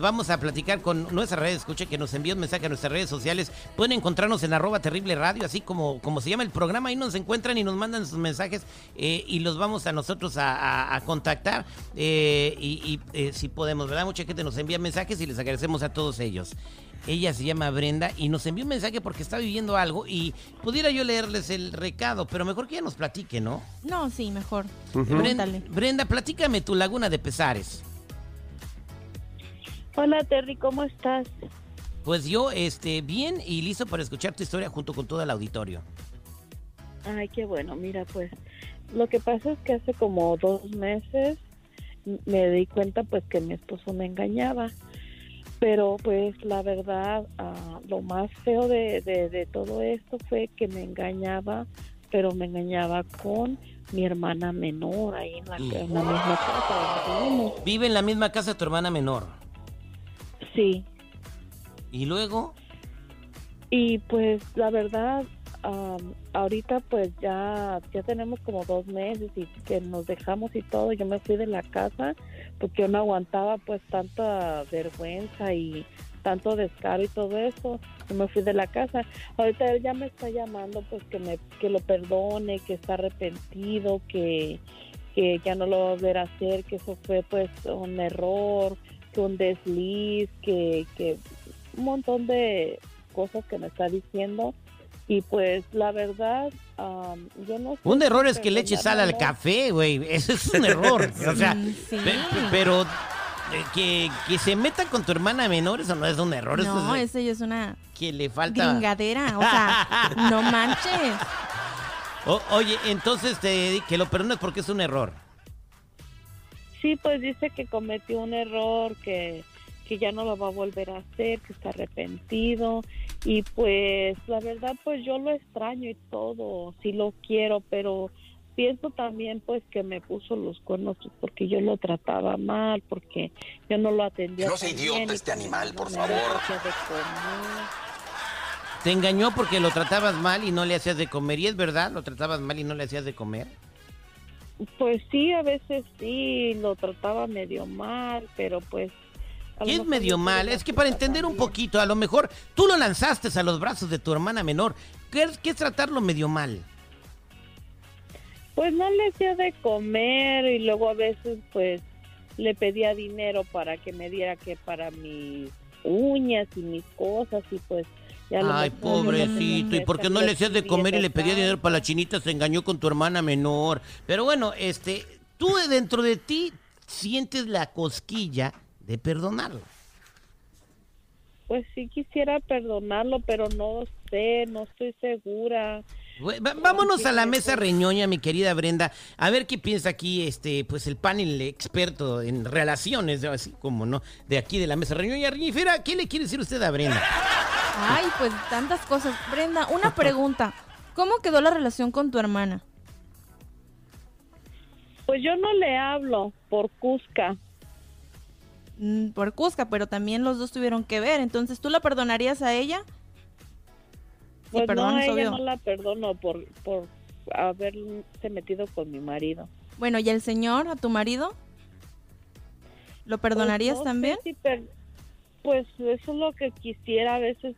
Vamos a platicar con nuestra red, escuche que nos envíe un mensaje a nuestras redes sociales. Pueden encontrarnos en arroba terrible radio, así como, como se llama el programa. Ahí nos encuentran y nos mandan sus mensajes eh, y los vamos a nosotros a, contactar. Eh, y, eh, si podemos, ¿verdad? Mucha gente nos envía mensajes y les agradecemos a todos ellos. Ella se llama Brenda y nos envió un mensaje porque está viviendo algo y pudiera yo leerles el recado, pero mejor que ella nos platique, ¿no? No, sí, mejor. Brenda, Brenda, platícame tu laguna de pesares. Hola Terry, ¿cómo estás? Pues yo, este, bien y listo para escuchar tu historia junto con todo el auditorio. Ay, qué bueno. Mira, pues lo que pasa es que hace como dos meses me di cuenta pues que mi esposo me engañaba. Pero pues la verdad, ah, lo más feo de, de, todo esto fue que me engañaba, pero me engañaba con mi hermana menor ahí en la, en la misma casa. Vive en la misma casa tu hermana menor. Sí. ¿Y luego? Y pues la verdad, ahorita pues ya, ya tenemos como dos meses y que nos dejamos y todo. Yo me fui de la casa porque yo no aguantaba pues tanta vergüenza y tanto descaro y todo eso. Yo me fui de la casa. Ahorita él ya me está llamando pues que me que lo perdone, que está arrepentido, que que ya no lo va a volver a hacer, que eso fue pues un error, un desliz, que, que un montón de cosas que me está diciendo. Y pues la verdad, yo no sé Un error es que le eches sal al café, güey. Eso es un error. o sea, pero eh, que, que, se meta con tu hermana menor, eso no es un error. No, eso, ya es una... Que le falta... Gringadera, o sea, no manches. oye, entonces te, que lo perdones porque es un error. Sí, pues dice que cometió un error, que, que ya no lo va a volver a hacer, que está arrepentido. Y pues la verdad, pues yo lo extraño y todo, sí lo quiero, pero pienso también pues que me puso los cuernos porque yo lo trataba mal, porque yo no lo atendía. No sea idiota este animal, por favor. Te engañó porque lo tratabas mal y no le hacías de comer. ¿Y es verdad? ¿Lo tratabas mal y no le hacías de comer? Pues sí, a veces sí, lo trataba medio mal, pero pues... ¿Qué es medio mal? Es que para entender un poquito, a lo mejor tú lo lanzaste a los brazos de tu hermana menor. ¿Qué es, qué es tratarlo medio mal? Pues no le hacía de comer y luego a veces pues le pedía dinero para que me diera que para mis uñas y mis cosas y pues Ay, pobrecito. ¿Y por qué no le hacías de comer y le pedía dinero para la chinita? Se engañó con tu hermana menor. Pero bueno, este, tú dentro de ti sientes la cosquilla de perdonarlo. Pues sí quisiera perdonarlo, pero no sé, no estoy segura. Vámonos a la mesa reñoña, mi querida Brenda, a ver qué piensa aquí este, pues el panel experto en relaciones, así como no, de aquí de la mesa reñoña. Riñifera, ¿qué le quiere decir usted a Brenda? Ay, pues tantas cosas. Brenda, una pregunta. ¿Cómo quedó la relación con tu hermana? Pues yo no le hablo por Cusca. Mm, por Cusca, pero también los dos tuvieron que ver. Entonces, ¿tú la perdonarías a ella? Pues no, ella no la perdono por, por haberse metido con mi marido. Bueno, ¿y el señor, a tu marido? ¿Lo pues perdonarías también? pues eso es lo que quisiera. A veces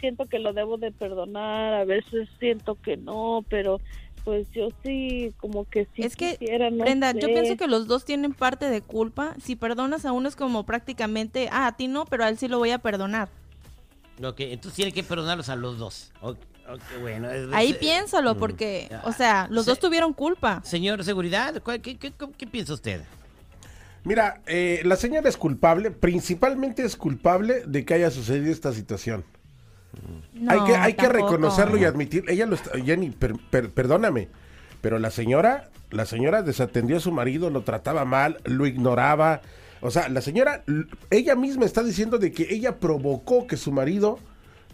siento que lo debo de perdonar, a veces siento que no, pero pues yo sí, como que sí es que, Brenda, yo pienso que los dos tienen parte de culpa. Si perdonas a uno es como prácticamente, ah, a ti no, pero a él sí lo voy a perdonar. Ok, entonces tiene que perdonarlos a los dos. bueno. Ahí piénsalo, mm, porque, o sea, los dos tuvieron culpa. Señor Seguridad, ¿qué, qué piensa usted? Mira, eh, la señora es culpable, principalmente es culpable de que haya sucedido esta situación. hay que, hay que reconocerlo y admitir. Ella lo está, Jenny, perdóname, pero la señora, la señora desatendió a su marido, lo trataba mal, lo ignoraba. O sea, la señora, ella misma está diciendo de que ella provocó que su marido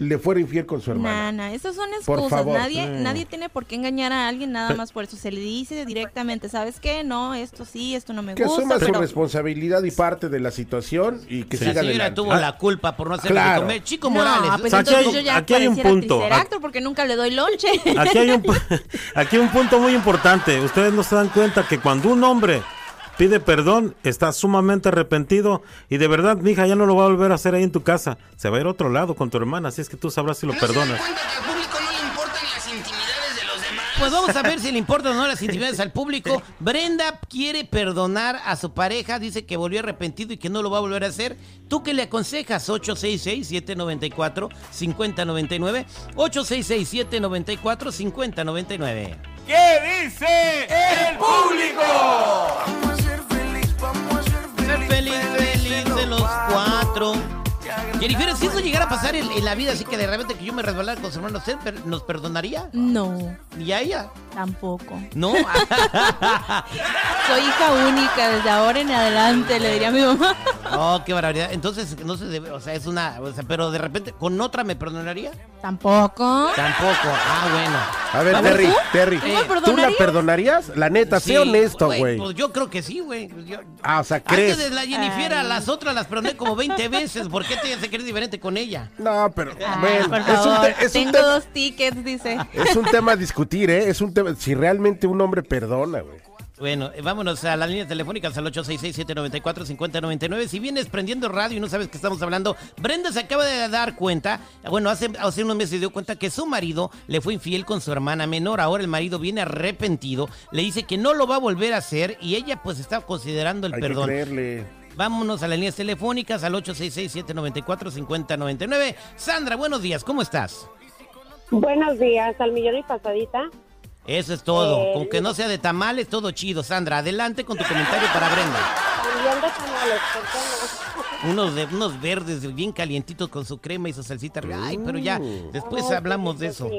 le fuera infiel con su hermana. Nana, esas son excusas. Nadie, mm. nadie tiene por qué engañar a alguien nada más por eso. Se le dice directamente, ¿sabes qué? No, esto sí, esto no me gusta. Que asuma su responsabilidad y parte de la situación y que siga adelante. La tuvo la culpa por no hacer claro. comer. Chico Morales. Pues aquí hay, yo ya aquí hay un punto. porque nunca le doy lonche. Aquí hay un, aquí hay un punto muy importante. Ustedes no se dan cuenta que cuando un hombre pide perdón, está sumamente arrepentido y de verdad, mija, ya no lo va a volver a hacer ahí en tu casa. Se va a ir a otro lado con tu hermana, así es que tú sabrás si lo perdonas. Pues vamos a ver si le importan o no las intimidades al público. Brenda quiere perdonar a su pareja, dice que volvió arrepentido y que no lo va a volver a hacer. ¿Tú qué le aconsejas? 866-794-5099. 866-794-5099. ¿Qué dice el público? Vamos a ser feliz, vamos a ser feliz. feliz, de los cuatro. Jennifer, si eso llegara a pasar en, la vida, así que de repente que yo me resbalara con su hermano, ¿usted nos perdonaría? No. ¿Y a ella? Tampoco. ¿No? Soy hija única, desde ahora en adelante, le diría a mi mamá. Oh, qué barbaridad. Entonces, no se debe, o sea, es una, o sea, pero de repente, ¿con otra me perdonaría? Tampoco. Tampoco. Ah, bueno. A ver, Terry, Terry, ¿tú la perdonarías? La neta, sé honesto, güey. Pues yo creo que sí, güey. Ah, o sea, ¿crees? Antes de la Jennifer, a las otras las perdoné como 20 veces. ¿Por qué te hace querer diferente con ella? No, pero, ah, bueno, es un, es Tengo dos tickets, dice. Es un tema a discutir, ¿eh? Es un tema, si realmente un hombre perdona, güey. Bueno, eh, vámonos a las líneas telefónicas al 866-794-5099. Si vienes prendiendo radio y no sabes que estamos hablando, Brenda se acaba de dar cuenta, bueno, hace, hace unos meses se dio cuenta que su marido le fue infiel con su hermana menor. Ahora el marido viene arrepentido, le dice que no lo va a volver a hacer y ella pues está considerando el perdón. Vámonos a las líneas telefónicas al 866-794-5099. Sandra, buenos días, ¿cómo estás? Buenos días, al millón y pasadita. Eso es todo. Eh, con que no sea de tamales, todo chido. Sandra, adelante con tu comentario para Brenda. También de tamales, unos, de, unos verdes bien calientitos con su crema y su salsita. Ay, pero ya, mm. después hablamos de eso.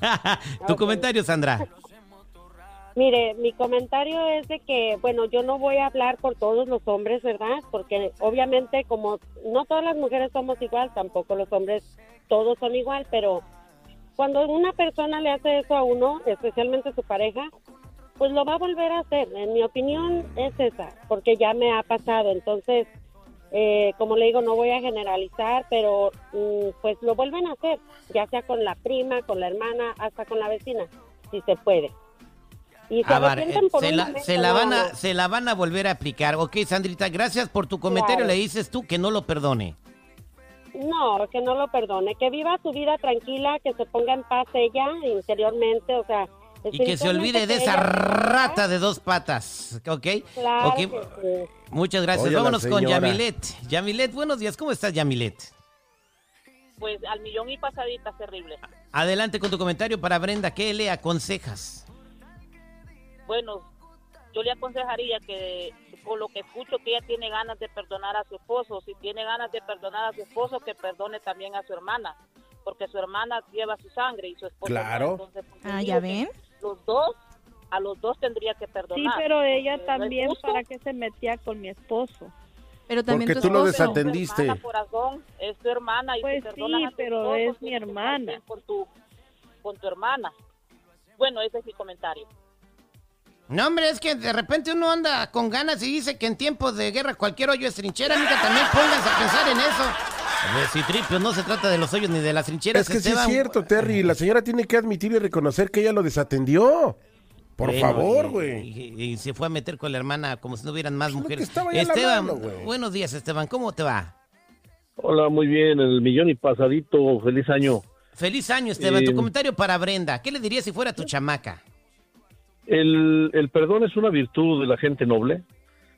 tu comentario, Sandra. Mire, mi comentario es de que, bueno, yo no voy a hablar por todos los hombres, ¿verdad? Porque obviamente como no todas las mujeres somos igual, tampoco los hombres todos son igual, pero cuando una persona le hace eso a uno, especialmente su pareja, pues lo va a volver a hacer. En mi opinión es esa, porque ya me ha pasado. Entonces, eh, como le digo, no voy a generalizar, pero mm, pues lo vuelven a hacer, ya sea con la prima, con la hermana, hasta con la vecina, si se puede. Y se, eh, se, la, van a, se la van a volver a aplicar. Ok, Sandrita, gracias por tu comentario. Le dices tú que no lo perdone. No, que no lo perdone, que viva su vida tranquila, que se ponga en paz ella interiormente, o sea... Y que se olvide de esa rata de dos patas, ¿ok? Claro Muchas gracias. Vámonos con Yamilet. Yamilet, buenos días. ¿Cómo estás, Yamilet? Pues al millón y pasaditas, terrible. Adelante con tu comentario para Brenda. ¿Qué le aconsejas? Bueno, yo le aconsejaría que con lo que escucho que ella tiene ganas de perdonar a su esposo, si tiene ganas de perdonar a su esposo, que perdone también a su hermana, porque su hermana lleva su sangre y su esposo. Claro. Pues, ah, ya ven. Los dos, a los dos tendría que perdonar. Sí, pero ella también, ¿para qué se metía con mi esposo? Pero también Porque tú lo desatendiste. es tu hermana y pues sí, pero es mi hermana. Con tu, con tu hermana. Bueno, ese es mi comentario. No, hombre, es que de repente uno anda con ganas y dice que en tiempos de guerra cualquier hoyo es trinchera. Amiga, también pónganse a pensar en eso. Si tripio, no se trata de los hoyos ni de las trincheras. Es que sí es cierto, Terry. La señora tiene que admitir y reconocer que ella lo desatendió. Por favor, güey. Y, se fue a meter con la hermana como si no hubieran más mujeres. Esteban, buenos días, Esteban. ¿Cómo te va? Hola, muy bien. El millón y pasadito. Feliz año. Feliz año, Esteban. tu eh, comentario para Brenda. ¿Qué le dirías si fuera tu chamaca? El, el perdón es una virtud de la gente noble.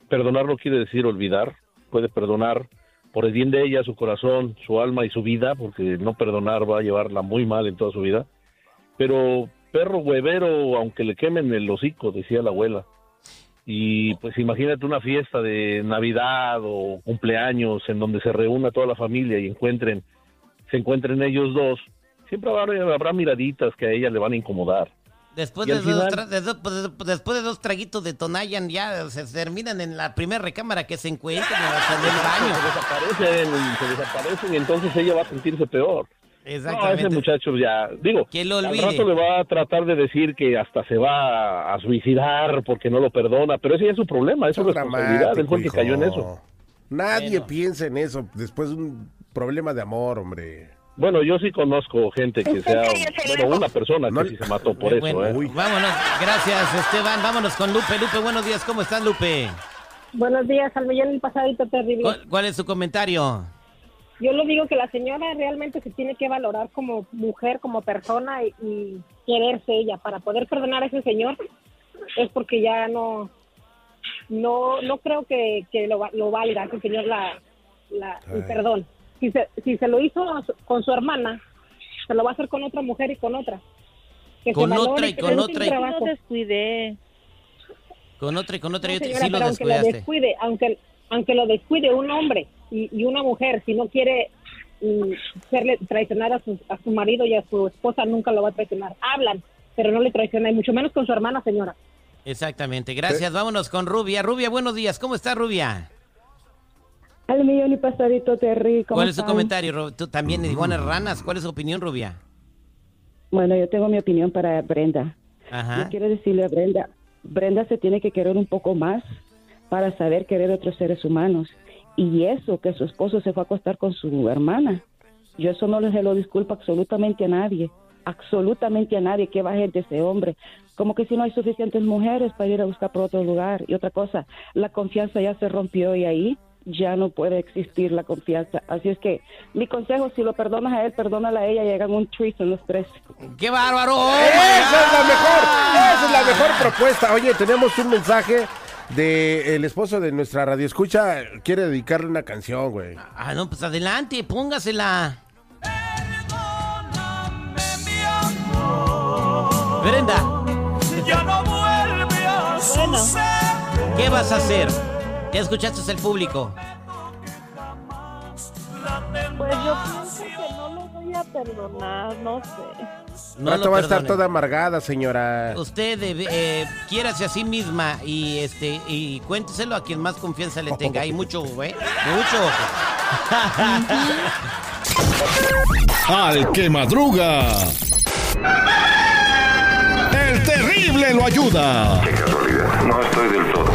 Perdonar no quiere decir olvidar. Puede perdonar por el bien de ella, su corazón, su alma y su vida, porque no perdonar va a llevarla muy mal en toda su vida. Pero perro huevero, aunque le quemen el hocico, decía la abuela. Y pues imagínate una fiesta de Navidad o cumpleaños en donde se reúna toda la familia y encuentren, se encuentren ellos dos. Siempre habrá, habrá miraditas que a ella le van a incomodar. Después de, dos, pues, después de dos traguitos de Tonayan ya se terminan en la primera recámara que se encuentran en el baño. Se desaparecen, se desaparecen y entonces ella va a sentirse peor. Exactamente. No, ese muchacho ya, digo, que lo al rato le va a tratar de decir que hasta se va a suicidar porque no lo perdona, pero ese es su problema, eso es responsabilidad, él fue el que cayó en eso. Nadie piensa en eso después de un problema de amor, hombre. Bueno, yo sí conozco gente que sea, bueno, una persona que sí se mató por eso. ¿eh? Vámonos, gracias Esteban, vámonos con Lupe. Lupe, buenos días, ¿cómo estás Lupe? Buenos días, al millón el pasadito terrible. ¿Cuál, es su comentario? Yo lo digo que la señora realmente se tiene que valorar como mujer, como persona y, quererse ella para poder perdonar a ese señor. Es porque ya no, no, no creo que, lo, lo valga ese señor la, la el perdón. Si se, si se lo hizo con su hermana, se lo va a hacer con otra mujer y con otra. con otra y con otra. Y... No descuide. Con otra y con otra, sí lo aunque lo descuide, aunque, aunque lo descuide un hombre y, una mujer, si no quiere mm, serle traicionar a su, a su marido y a su esposa, nunca lo va a traicionar. Hablan, pero no le traiciona, y mucho menos con su hermana, señora. Exactamente, gracias. Vámonos con Rubia. Rubia, buenos días. ¿Cómo está Rubia? Al millón y pasadito Terry. ¿Cuál es su comentario? Tú también, iguanas ranas. ¿Cuál es su opinión, Rubia? Bueno, yo tengo mi opinión para Brenda. Ajá. Yo quiero decirle a Brenda, Brenda se tiene que querer un poco más para saber querer a otros seres humanos. Y eso, que su esposo se fue a acostar con su hermana. Yo eso no se lo disculpo absolutamente a nadie. Absolutamente a nadie que baje de ese hombre. Como que si no hay suficientes mujeres para ir a buscar por otro lugar. Y otra cosa, la confianza ya se rompió y ahí ya no puede existir la confianza. Así es que mi consejo, si lo perdonas a él, perdónala a ella y hagan un en los tres. ¡Qué bárbaro! ¡Oh, esa es la mejor, esa es la mejor propuesta. Oye, tenemos un mensaje de el esposo de nuestra radio escucha quiere dedicarle una canción, güey. Ah, no, pues adelante, póngasela. Brenda. Ya no vuelve a ¿Qué vas a hacer? ¿Qué escuchaste el público? Pues yo pienso que no lo voy a perdonar, no sé. No, va a estar toda amargada, señora. Usted eh, quiérase a sí misma y este y cuénteselo a quien más confianza le tenga. Hay mucho, ¿eh? Mucho. Al que madruga. El terrible lo ayuda. Qué casualidad. No estoy del todo